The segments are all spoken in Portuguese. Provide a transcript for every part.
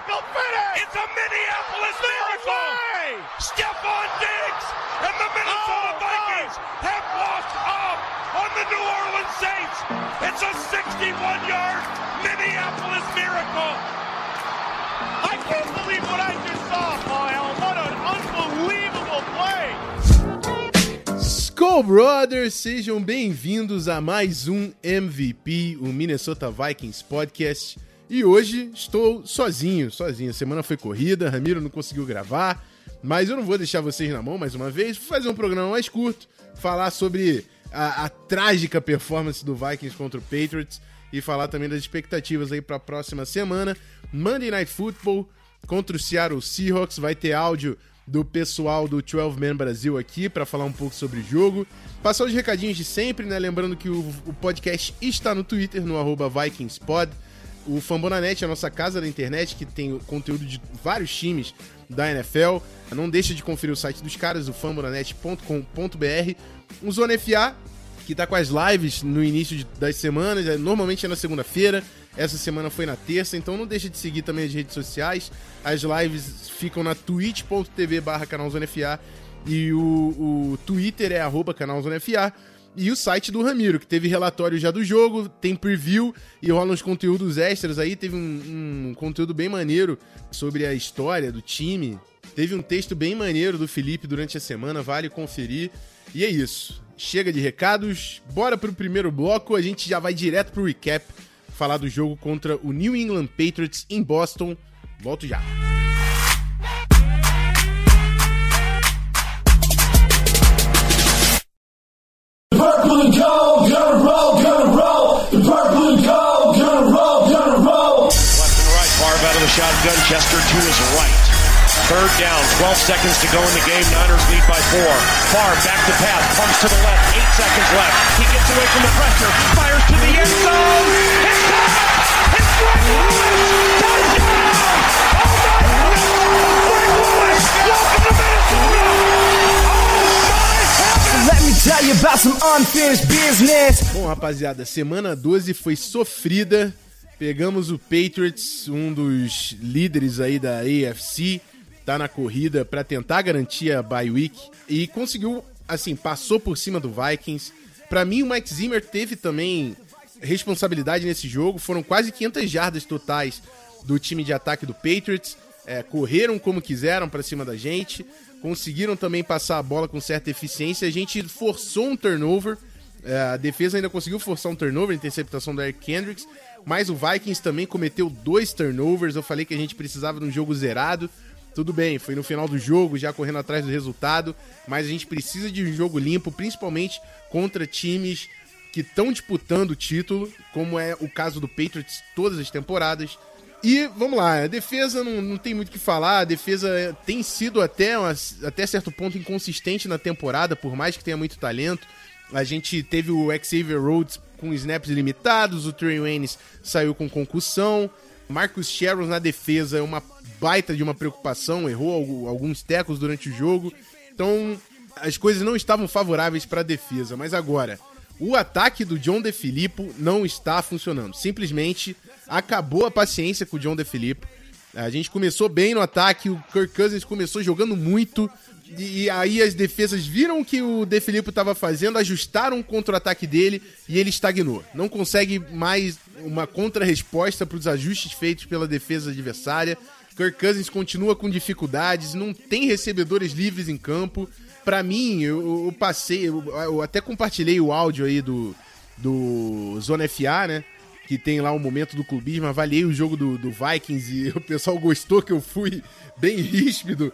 Miracle finish. It's a Minneapolis No miracle. way. Stephon Diggs and the Minnesota Oh, Vikings have walked up on the New Orleans Saints. It's a 61-yard Minneapolis miracle. I can't believe what I just saw, Allen. What an unbelievable play. Skull Brothers, sejam bem-vindos a mais um MVP, o Minnesota Vikings Podcast. E hoje estou sozinho, sozinho. A semana foi corrida, Ramiro não conseguiu gravar, mas eu não vou deixar vocês na mão mais uma vez. Vou fazer um programa mais curto, falar sobre a, a trágica performance do Vikings contra o Patriots e falar também das expectativas aí para a próxima semana. Monday Night Football contra o Seattle Seahawks, vai ter áudio do pessoal do 12 Man Brasil aqui para falar um pouco sobre o jogo. Passar os recadinhos de sempre, né? Lembrando que o, o podcast está no Twitter, no arroba VikingsPod. O Fambonanet é a nossa casa da internet que tem conteúdo de vários times da NFL. Não deixa de conferir o site dos caras, o fambonanet.com.br. O Zona FA, que tá com as lives no início de, das semanas, é, normalmente é na segunda-feira. Essa semana foi na terça, então não deixa de seguir também as redes sociais. As lives ficam na twitch.tv barra canalzonefa e o, o Twitter é arroba canalzonefa. E o site do Ramiro, que teve relatório já do jogo, tem preview e rola uns conteúdos extras aí. Teve um, um conteúdo bem maneiro sobre a história do time. Teve um texto bem maneiro do Felipe durante a semana, vale conferir. E é isso. Chega de recados, bora pro primeiro bloco. A gente já vai direto pro recap, falar do jogo contra o New England Patriots em Boston. Volto já. Chester to his right. Third down. 12 seconds to go in the game. Niners lead by four. Favre back to pass. Pumps to the left. Eight seconds left. He gets away from the pressure. Fires to the end zone. It's caught. It's Greg Lewis. Touchdown. Oh my God. Greg Lewis. Welcome to Minnesota. Let me tell you about some unfinished business. Bom, rapaziada, semana 12 foi sofrida. Pegamos o Patriots, um dos líderes aí da AFC, tá na corrida para tentar garantir a bye week e conseguiu, assim, passou por cima do Vikings. Para mim, o Mike Zimmer teve também responsabilidade nesse jogo. Foram quase 500 jardas totais do time de ataque do Patriots. É, correram como quiseram para cima da gente, conseguiram também passar a bola com certa eficiência. A gente forçou um turnover. É, a defesa ainda conseguiu forçar um turnover, interceptação do Eric Kendricks, mas o Vikings também cometeu dois turnovers. Eu falei que a gente precisava de um jogo zerado. Tudo bem, foi no final do jogo, já correndo atrás do resultado, mas a gente precisa de um jogo limpo, principalmente contra times que estão disputando o título, como é o caso do Patriots todas as temporadas. E vamos lá, a defesa não, não tem muito o que falar, a defesa tem sido até, uma- até certo ponto inconsistente na temporada, por mais que tenha muito talento. A gente teve o Xavier Rhodes com snaps limitados, o Trey Waynes saiu com concussão, Marcus Sharon na defesa é uma baita de uma preocupação, errou algu- alguns tecos durante o jogo. Então, as coisas não estavam favoráveis para a defesa, mas agora o ataque do John DeFilippo não está funcionando. Simplesmente acabou a paciência com o John DeFilippo. A gente começou bem no ataque, o Kirk Cousins começou jogando muito. E, e aí as defesas viram que o DeFilippo estava fazendo, ajustaram o contra-ataque dele e ele estagnou. Não consegue mais uma contra-resposta para os ajustes feitos pela defesa adversária. Kirk Cousins continua com dificuldades, não tem recebedores livres em campo. Pra mim, eu, eu passei, eu, eu até compartilhei o áudio aí do, do Zona FA, né? Que tem lá o momento do clubismo. Avaliei o jogo do, do Vikings e o pessoal gostou que eu fui bem ríspido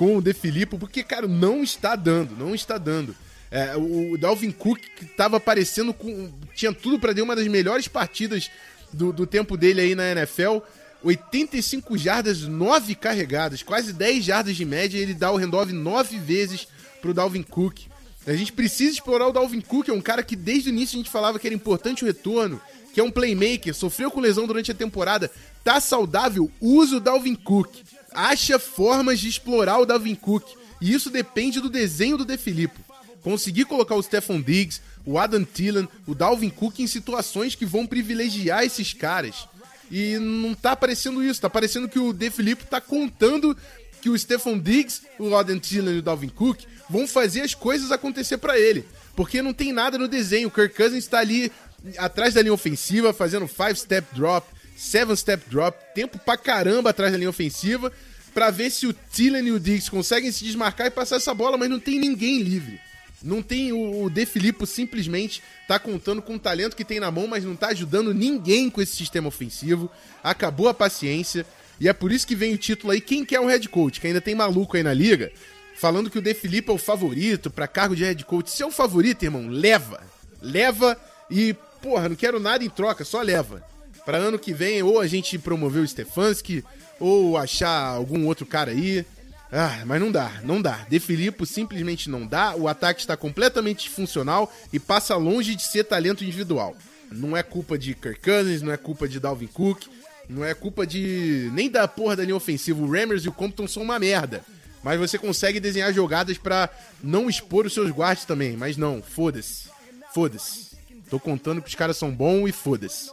com o De Filippo, porque, cara, não está dando, não está dando. É, o Dalvin Cook que tava aparecendo com. Tinha tudo pra ter uma das melhores partidas do, do tempo dele aí na NFL. 85 jardas, 9 carregadas, quase 10 jardas de média, ele dá o handoff 9 vezes pro Dalvin Cook. A gente precisa explorar o Dalvin Cook, é um cara que desde o início a gente falava que era importante o retorno, que é um playmaker, sofreu com lesão durante a temporada, tá saudável, usa o Dalvin Cook. Acha formas de explorar o Dalvin Cook. E isso depende do desenho do De Filippo. Conseguir colocar o Stephon Diggs, o Adam Thielen, o Dalvin Cook em situações que vão privilegiar esses caras. E não tá aparecendo isso, tá parecendo que o De Filippo tá contando que o Stephon Diggs, o Adam Thielen e o Dalvin Cook vão fazer as coisas acontecer para ele. Porque não tem nada no desenho. O Kirk Cousins tá ali atrás da linha ofensiva, fazendo five step drop, seven step drop, tempo pra caramba atrás da linha ofensiva, para ver se o Thielen e o Diggs conseguem se desmarcar e passar essa bola, mas não tem ninguém livre. Não tem o, o De Filippo simplesmente tá contando com o talento que tem na mão, mas não tá ajudando ninguém com esse sistema ofensivo. Acabou a paciência. E é por isso que vem o título aí. Quem quer um head coach? Que ainda tem maluco aí na liga. Falando que o De Filippo é o favorito para cargo de head coach. Se é o favorito, irmão, leva. Leva e, porra, não quero nada em troca, só leva. Para ano que vem, ou a gente promover o Stefanski, ou achar algum outro cara aí. Ah, mas não dá, não dá. De Filippo simplesmente não dá. O ataque está completamente disfuncional e passa longe de ser talento individual. Não é culpa de Kirk Cousins, não é culpa de Dalvin Cook, não é culpa de nem da porra da linha ofensiva. O Rammers e o Compton são uma merda. Mas você consegue desenhar jogadas para não expor os seus guards também. Mas não, foda-se. Foda-se. Tô contando que os caras são bons e foda-se.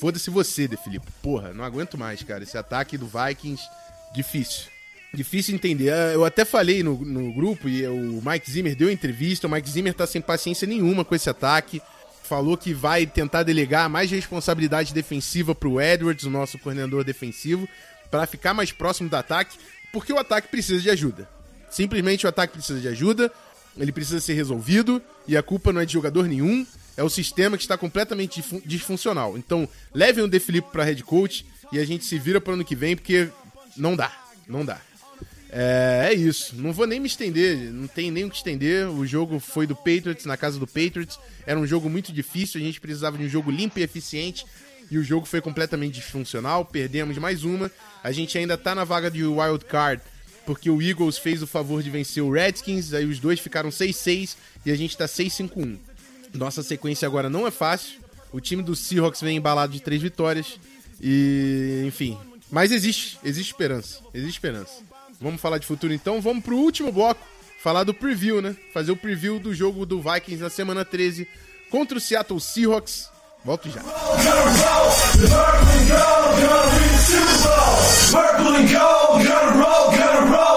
Foda-se você, De Filippo. Porra, não aguento mais, cara. Esse ataque do Vikings, difícil. Difícil entender. Ah, Eu até falei no, no grupo e o Mike Zimmer deu entrevista. O Mike Zimmer tá sem paciência nenhuma com esse ataque. Falou que vai tentar delegar mais responsabilidade defensiva pro Edwards, o nosso coordenador defensivo, para ficar mais próximo do ataque, porque o ataque precisa de ajuda. Simplesmente o ataque precisa de ajuda, ele precisa ser resolvido e a culpa não é de jogador nenhum, é o sistema que está completamente disfun- disfuncional. Então, levem o De Filippo para head coach e a gente se vira pro ano que vem, porque não dá, não dá. É, é isso. Não vou nem me estender. Não tem nem o que estender. O jogo foi do Patriots, na casa do Patriots. Era um jogo muito difícil. A gente precisava de um jogo limpo e eficiente. E o jogo foi completamente disfuncional. Perdemos mais uma. A gente ainda tá na vaga de wild card. Porque o Eagles fez o favor de vencer o Redskins. Aí os dois ficaram 6-6. E a gente tá 6-5-1. Nossa sequência agora não é fácil. O time do Seahawks vem embalado de três vitórias. E, enfim. Mas existe, existe esperança. Existe esperança. Vamos falar de futuro então. Vamos pro último bloco. Falar do preview, né? Fazer o preview do jogo do Vikings na semana 13 contra o Seattle Seahawks. Volto já. Roll,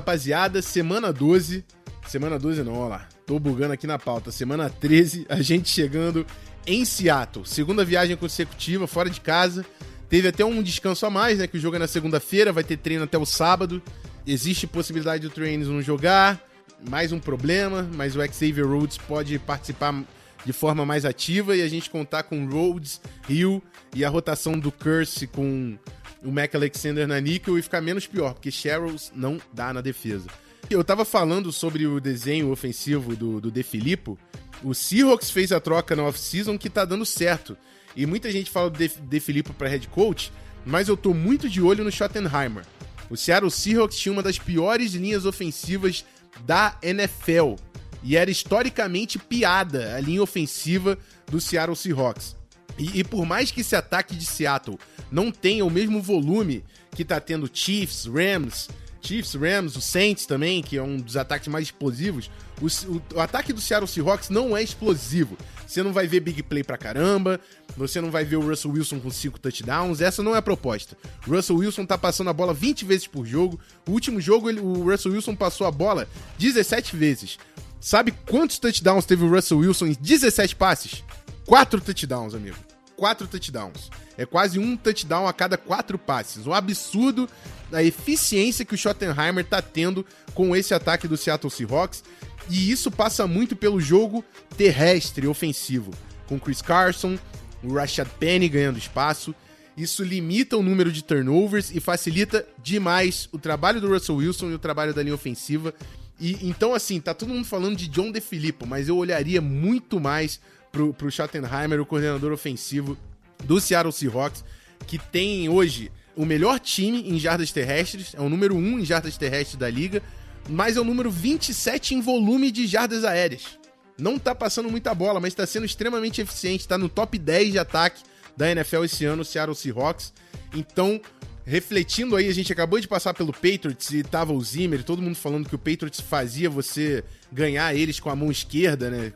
rapaziada. Semana 12. Semana 12 não, ó lá. Tô bugando aqui na pauta. Semana 13, a gente chegando em Seattle. Segunda viagem consecutiva, fora de casa. Teve até um descanso a mais, né? Que o jogo é na segunda-feira, vai ter treino até o sábado. Existe possibilidade do Trains não jogar. Mais um problema, mas o Xavier Rhodes pode participar de forma mais ativa e a gente contar com Rhodes, Hill e a rotação do Curse com o Mac Alexander na níquel e ficar menos pior, porque Sherrills não dá na defesa. Eu tava falando sobre o desenho ofensivo do, do De Filippo. O Seahawks fez a troca na off-season que tá dando certo. E muita gente fala do De, De Filippo pra head coach, mas eu tô muito de olho no Schottenheimer. O Seattle Seahawks tinha uma das piores linhas ofensivas da NFL. E era historicamente piada a linha ofensiva do Seattle Seahawks. E, e por mais que esse ataque de Seattle não tenha o mesmo volume que tá tendo Chiefs, Rams, Chiefs, Rams, o Saints também, que é um dos ataques mais explosivos, o, o- o ataque do Seattle Seahawks não é explosivo. Você não vai ver big play pra caramba, você não vai ver o Russell Wilson com 5 touchdowns, essa não é a proposta. O Russell Wilson tá passando a bola 20 vezes por jogo, o último jogo ele- o Russell Wilson passou a bola 17 vezes. Sabe quantos touchdowns teve o Russell Wilson em 17 passes? 4 touchdowns, amigo. 4 touchdowns. É quase um touchdown a cada 4 passes. Um absurdo a eficiência que o Schottenheimer tá tendo com esse ataque do Seattle Seahawks. E isso passa muito pelo jogo terrestre ofensivo. Com Chris Carson, o Rashad Penny ganhando espaço. Isso limita o número de turnovers e facilita demais o trabalho do Russell Wilson e o trabalho da linha ofensiva. E então, assim, tá todo mundo falando de John DeFilippo, mas eu olharia muito mais pro, pro Schottenheimer, o coordenador ofensivo do Seattle Seahawks, que tem hoje o melhor time em jardas terrestres, é o número 1 em jardas terrestres da liga, mas é o número 27 em volume de jardas aéreas. Não tá passando muita bola, mas tá sendo extremamente eficiente, tá no top 10 de ataque da NFL esse ano, o Seattle Seahawks. Então, refletindo aí, a gente acabou de passar pelo Patriots e tava o Zimmer, todo mundo falando que o Patriots fazia você ganhar eles com a mão esquerda, né?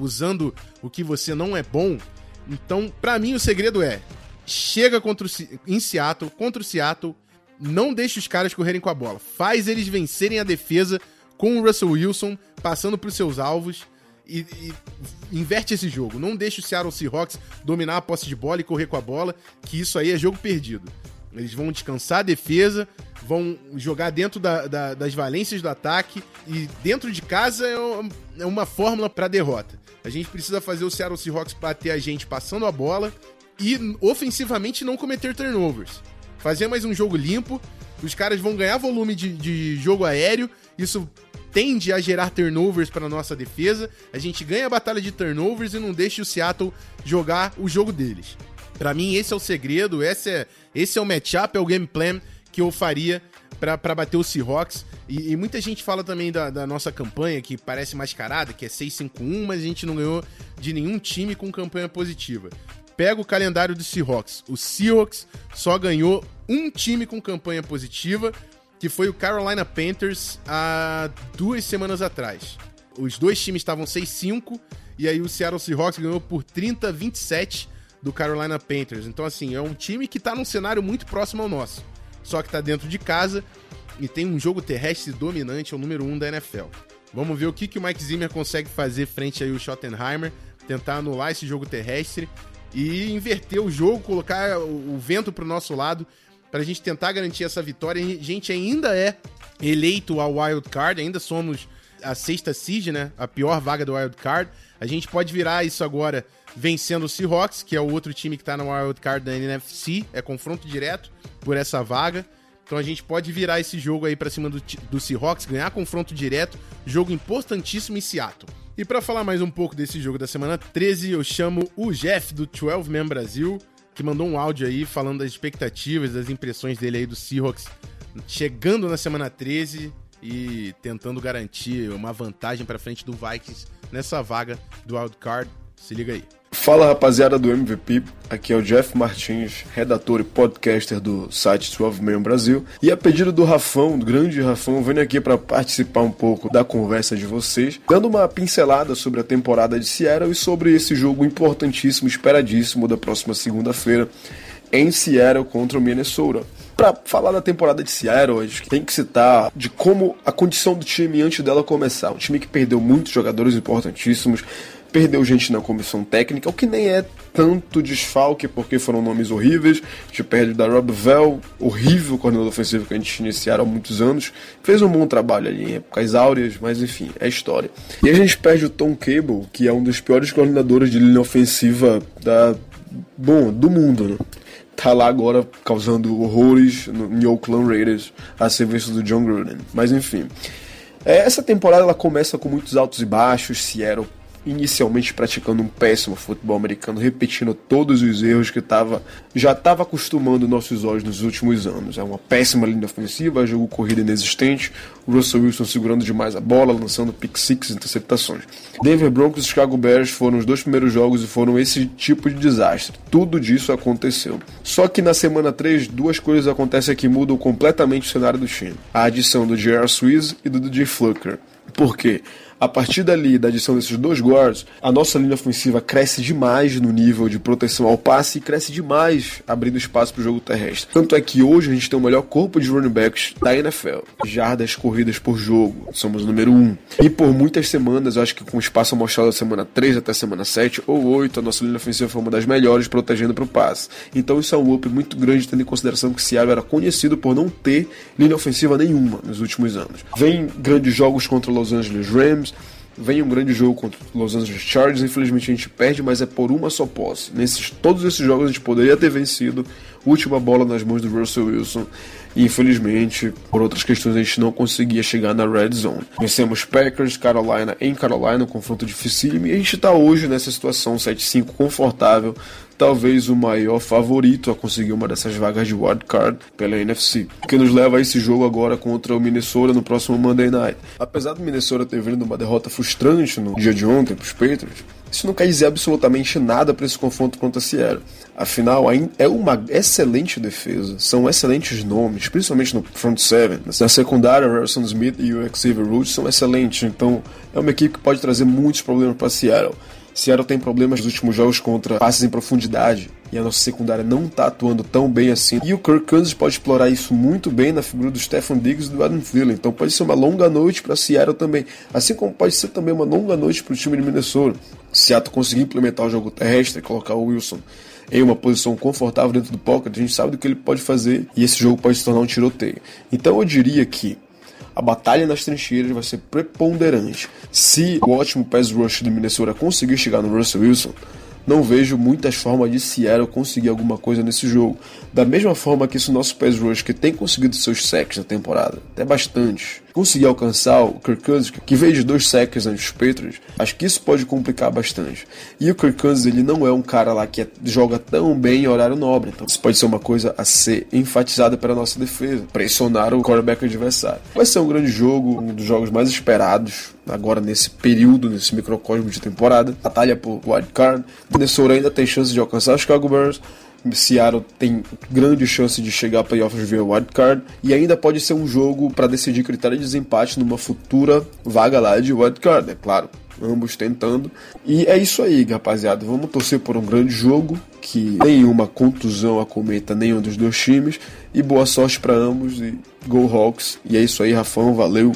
Usando o que você não é bom. Então, para mim, o segredo é: chega contra o, em Seattle, contra o Seattle, não deixe os caras correrem com a bola. Faz eles vencerem a defesa com o Russell Wilson, passando para os seus alvos e, e, inverte esse jogo. Não deixe o Seattle Seahawks dominar a posse de bola e correr com a bola, que isso aí é jogo perdido. Eles vão descansar a defesa, vão jogar dentro da, da, das valências do ataque e dentro de casa é, é uma fórmula para derrota. A gente precisa fazer o Seattle Seahawks bater a gente passando a bola e ofensivamente não cometer turnovers. Fazer mais um jogo limpo, os caras vão ganhar volume de, de jogo aéreo, isso tende a gerar turnovers para nossa defesa. A gente ganha a batalha de turnovers e não deixa o Seattle jogar o jogo deles. Para mim, esse é o segredo, esse é, esse é o matchup, é o game plan que eu faria para bater o Seahawks. E, e, muita gente fala também da, da, nossa campanha, que parece mascarada, que é 6-5-1, mas a gente não ganhou de nenhum time com campanha positiva. Pega o calendário do Seahawks. O Seahawks só ganhou um time com campanha positiva, que foi o Carolina Panthers há duas semanas atrás. Os dois times estavam 6-5 e aí o Seattle Seahawks ganhou por 30 27 do Carolina Panthers. Então, assim, é um time que tá num cenário muito próximo ao nosso. Só que tá dentro de casa e tem um jogo terrestre dominante, é o número 1 um da NFL. Vamos ver o que, que o Mike Zimmer consegue fazer frente aí o Schottenheimer, tentar anular esse jogo terrestre e inverter o jogo, colocar o vento pro nosso lado para a gente tentar garantir essa vitória. A gente ainda é eleito ao wild card, ainda somos a sexta seed, né? A pior vaga do wild card. A gente pode virar isso agora vencendo o Seahawks, que é o outro time que tá no wild card da NFC, é confronto direto por essa vaga. Então a gente pode virar esse jogo aí para cima do, do Seahawks, ganhar confronto direto, jogo importantíssimo em Seattle. E para falar mais um pouco desse jogo da semana 13, eu chamo o Jeff do 12 Man Brasil que mandou um áudio aí falando das expectativas, das impressões dele aí do Seahawks chegando na semana 13 e tentando garantir uma vantagem para frente do Vikings nessa vaga do wild card. Se liga aí. Fala rapaziada do MVP, aqui é o Jeff Martins, redator e podcaster do site 12 Man Brasil. E a pedido do Rafão, do grande Rafão, venho aqui para participar um pouco da conversa de vocês, dando uma pincelada sobre a temporada de Seattle e sobre esse jogo importantíssimo, esperadíssimo da próxima segunda-feira em Seattle contra o Minnesota. Para falar da temporada de Seattle, acho que tem que citar de como a condição do time antes dela começar. Um time que perdeu muitos jogadores importantíssimos, perdeu gente na comissão técnica, o que nem é tanto desfalque, porque foram nomes horríveis. A gente perde da Rob Vell, horrível coordenador ofensivo que a gente iniciaram há muitos anos. Fez um bom trabalho ali em épocas áureas, mas enfim, é história. E a gente perde o Tom Cable, que é um dos piores coordenadores de linha ofensiva da, bom, do mundo, né? tá lá agora causando horrores no, em Oakland Raiders a serviço do John Gruden. Mas enfim. É, essa temporada ela começa com muitos altos e baixos. Seattle inicialmente praticando um péssimo futebol americano, repetindo todos os erros que tava, já estava acostumando nossos olhos nos últimos anos. É uma péssima linha ofensiva, jogo corrida inexistente, Russell Wilson segurando demais a bola, lançando pick six interceptações. Denver Broncos e Chicago Bears foram os dois primeiros jogos e foram esse tipo de desastre. Tudo disso aconteceu. Só que na semana 3, duas coisas acontecem que mudam completamente o cenário do time. A adição do J.R. Swiss e do DJ Flucker. Por quê? A partir dali, da adição desses dois guards, a nossa linha ofensiva cresce demais no nível de proteção ao passe e cresce demais abrindo espaço para o jogo terrestre. Tanto é que hoje a gente tem o melhor corpo de running backs da NFL. Jardas corridas por jogo, somos o número 1. Um. E por muitas semanas, eu acho que com espaço amostrado da semana 3 até semana 7 ou 8, a nossa linha ofensiva foi uma das melhores protegendo para o passe. Então isso é um up muito grande, tendo em consideração que Seattle era conhecido por não ter linha ofensiva nenhuma nos últimos anos. Vem grandes jogos contra Los Angeles Rams, Vem um grande jogo contra os Los Angeles Chargers, infelizmente a gente perde, mas é por uma só posse. Nesses todos esses jogos a gente poderia ter vencido. Última bola nas mãos do Russell Wilson. E infelizmente, por outras questões, a gente não conseguia chegar na red zone. Vencemos Packers, Carolina em Carolina, um confronto dificílimo, e a gente está hoje nessa situação 7-5 confortável, talvez o maior favorito a conseguir uma dessas vagas de wild card pela NFC, o que nos leva a esse jogo agora contra o Minnesota no próximo Monday Night. Apesar do Minnesota ter vindo uma derrota frustrante no dia de ontem para os Patriots, isso não quer dizer absolutamente nada para esse confronto contra a Seattle. Afinal, é uma excelente defesa, são excelentes nomes, principalmente no front seven. Na secundária, Harrison Smith e o Xavier Rhodes são excelentes, então é uma equipe que pode trazer muitos problemas para Seattle. Seattle tem problemas nos últimos jogos contra passes em profundidade e a nossa secundária não está atuando tão bem assim. E o Kirk Cousins pode explorar isso muito bem na figura do Stephen Diggs e do Adam Thielen. Então pode ser uma longa noite para Seattle também, assim como pode ser também uma longa noite para o time de Minnesota. Seattle conseguir implementar o jogo terrestre, colocar o Wilson em uma posição confortável dentro do pocket, a gente sabe do que ele pode fazer e esse jogo pode se tornar um tiroteio. Então eu diria que a batalha nas trincheiras vai ser preponderante. Se o ótimo pass rush de Minnesota conseguir chegar no Russell Wilson, não vejo muitas formas de Seattle conseguir alguma coisa nesse jogo. Da mesma forma que esse nosso pass rush que tem conseguido seus sacks na temporada, até bastante, conseguir alcançar o Kirk Cousins, que veio de dois sacks antes dos Patriots, acho que isso pode complicar bastante. E o Kirk Cousins, ele não é um cara lá que é, joga tão bem em horário nobre, então isso pode ser uma coisa a ser enfatizada para a nossa defesa, pressionar o quarterback adversário. Vai ser um grande jogo, um dos jogos mais esperados agora nesse período, nesse microcosmo de temporada. Batalha por wildcard. Minnesota ainda tem chance de alcançar os Chicago Bears. Seattle tem grande chance de chegar a playoffs via wildcard e ainda pode ser um jogo para decidir critério de desempate numa futura vaga lá de wildcard, é claro. Ambos tentando. E é isso aí, rapaziada. Vamos torcer por um grande jogo. Que nenhuma contusão acometa nenhum dos dois times. E boa sorte para ambos. E Go Hawks. E é isso aí, Rafão. Valeu.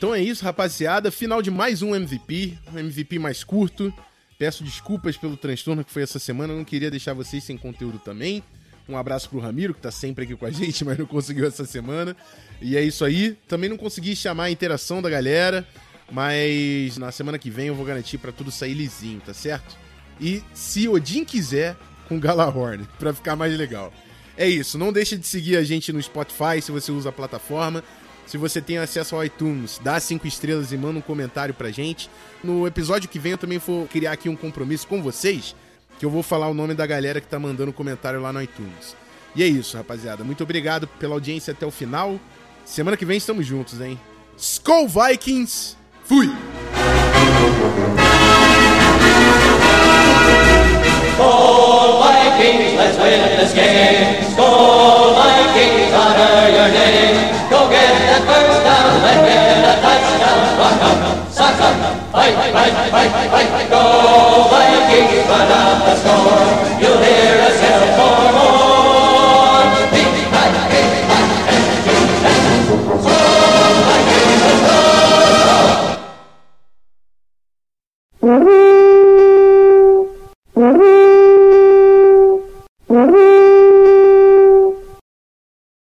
Então é isso, rapaziada. Final de mais um MVP, um MVP mais curto. Peço desculpas pelo transtorno que foi essa semana, não queria deixar vocês sem conteúdo também. Um abraço pro Ramiro, que tá sempre aqui com a gente, mas não conseguiu essa semana. E é isso aí. Também não consegui chamar a interação da galera, mas na semana que vem eu vou garantir para tudo sair lisinho, tá certo? E se Odin quiser, com Galahorn, para ficar mais legal. É isso, não deixe de seguir a gente no Spotify se você usa a plataforma. Se você tem acesso ao iTunes, dá cinco estrelas e manda um comentário pra gente. No episódio que vem eu também vou criar aqui um compromisso com vocês, que eu vou falar o nome da galera que tá mandando comentário lá no iTunes. E é isso, rapaziada. Muito obrigado pela audiência até o final. Semana que vem estamos juntos, hein? Skull Vikings! Fui! Skol Vikings, let's win this game. Skol Vikings, honor your name. Go get let get a touchdown. Rock 'em, sock 'em, fight, fight, fight, fight. Go Vikings, run out the score. You'll hear